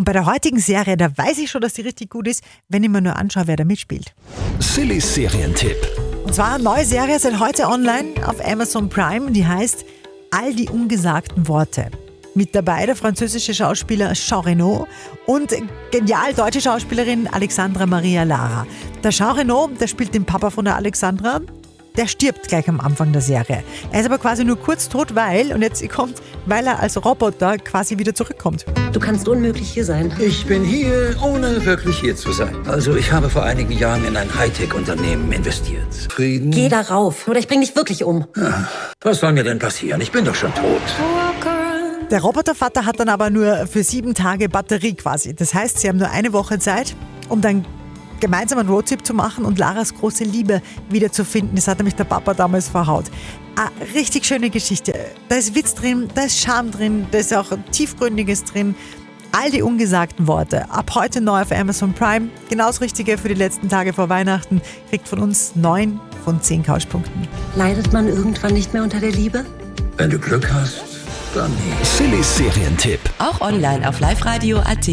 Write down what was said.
Und bei der heutigen Serie, da weiß ich schon, dass die richtig gut ist, wenn ich mir nur anschaue, wer da mitspielt. Sillys Serientipp. Und zwar eine neue Serie seit heute online auf Amazon Prime, die heißt All die ungesagten Worte. Mit dabei der französische Schauspieler Jean Reno und genial deutsche Schauspielerin Alexandra Maria Lara. Der Jean Reno, der spielt den Papa von der Alexandra, der stirbt gleich am Anfang der Serie. Er ist aber quasi nur kurz tot, weil, und jetzt kommt, weil er als Roboter quasi wieder zurückkommt. Du kannst unmöglich hier sein. Ich bin hier, ohne wirklich hier zu sein. Also ich habe vor einigen Jahren in ein Hightech-Unternehmen investiert. Frieden? Geh darauf, oder ich bring dich wirklich um. Was soll mir denn passieren? Ich bin doch schon tot. Der Robotervater hat dann aber nur für sieben Tage Batterie quasi. Das heißt, sie haben nur eine Woche Zeit, um dann gemeinsam einen Roadtrip zu machen und Laras große Liebe wiederzufinden. Das hat nämlich der Papa damals verhaut. Eine richtig schöne Geschichte. Da ist Witz drin, da ist Charme drin, da ist auch Tiefgründiges drin. All die ungesagten Worte. Ab heute neu auf Amazon Prime. Genau das Richtige für die letzten Tage vor Weihnachten. Kriegt von uns neun von zehn Couchpunkten. Leidet man irgendwann nicht mehr unter der Liebe? Wenn du Glück hast, dann nie. Sillys Serientipp. Auch online auf liveradio.at.